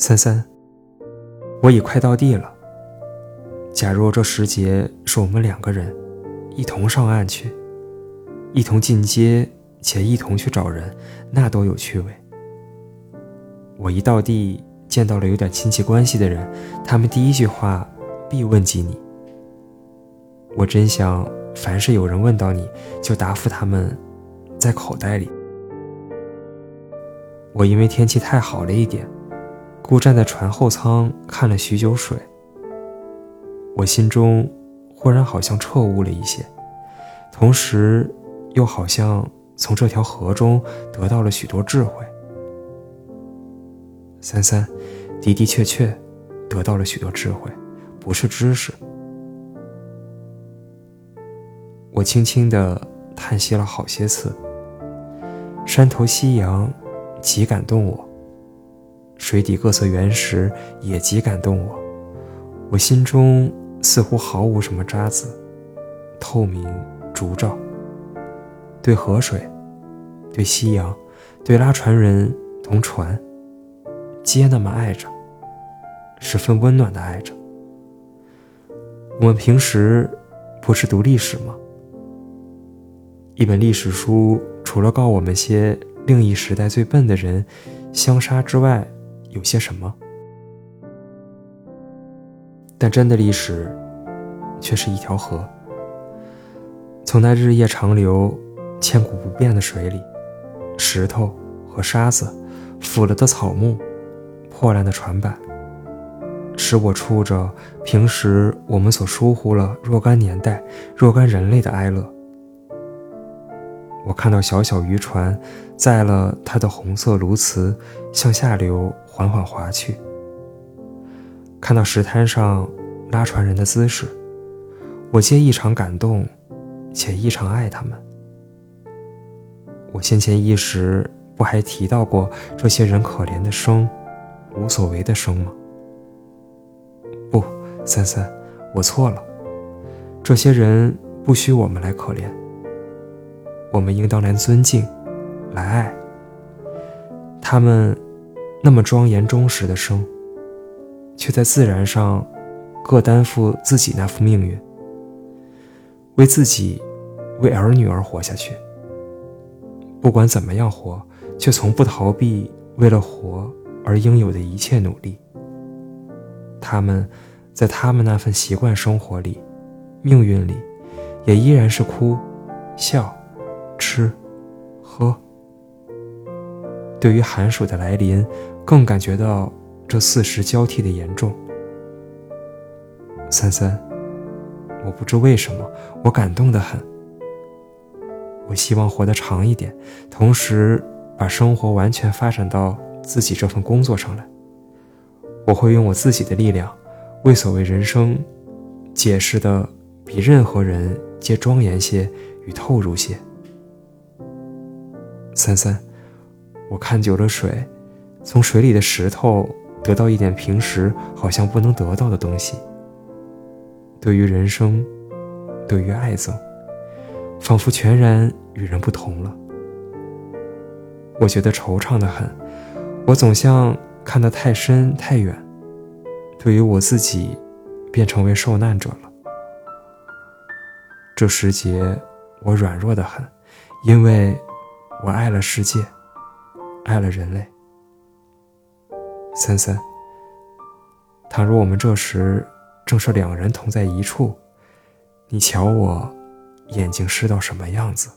三三，我已快到地了。假若这时节是我们两个人一同上岸去，一同进阶，且一同去找人，那多有趣味。我一到地，见到了有点亲戚关系的人，他们第一句话必问及你。我真想，凡是有人问到你，就答复他们，在口袋里。我因为天气太好了一点。故站在船后舱看了许久水，我心中忽然好像彻悟了一些，同时又好像从这条河中得到了许多智慧。三三，的的确确得到了许多智慧，不是知识。我轻轻地叹息了好些次，山头夕阳极感动我。水底各色原石也极感动我，我心中似乎毫无什么渣子，透明烛照。对河水，对夕阳，对拉船人同船，皆那么爱着，十分温暖的爱着。我们平时不是读历史吗？一本历史书，除了告我们些另一时代最笨的人相杀之外，有些什么？但真的历史，却是一条河。从那日夜长流、千古不变的水里，石头和沙子、腐了的草木、破烂的船板，使我触着平时我们所疏忽了若干年代、若干人类的哀乐。我看到小小渔船载了它的红色鸬鹚向下流，缓缓划去。看到石滩上拉船人的姿势，我皆异常感动，且异常爱他们。我先前一时不还提到过这些人可怜的生，无所谓的生吗？不，三三，我错了。这些人不需我们来可怜。我们应当来尊敬，来爱。他们那么庄严忠实的生，却在自然上各担负自己那副命运，为自己、为儿女而活下去。不管怎么样活，却从不逃避为了活而应有的一切努力。他们在他们那份习惯生活里、命运里，也依然是哭、笑。吃，喝。对于寒暑的来临，更感觉到这四时交替的严重。三三，我不知为什么，我感动的很。我希望活得长一点，同时把生活完全发展到自己这份工作上来。我会用我自己的力量，为所谓人生，解释的比任何人皆庄严些与透入些。三三，我看久了水，从水里的石头得到一点平时好像不能得到的东西。对于人生，对于爱憎，仿佛全然与人不同了。我觉得惆怅的很，我总像看得太深太远，对于我自己，便成为受难者了。这时节，我软弱的很，因为。我爱了世界，爱了人类。三三，倘若我们这时正是两人同在一处，你瞧我眼睛湿到什么样子？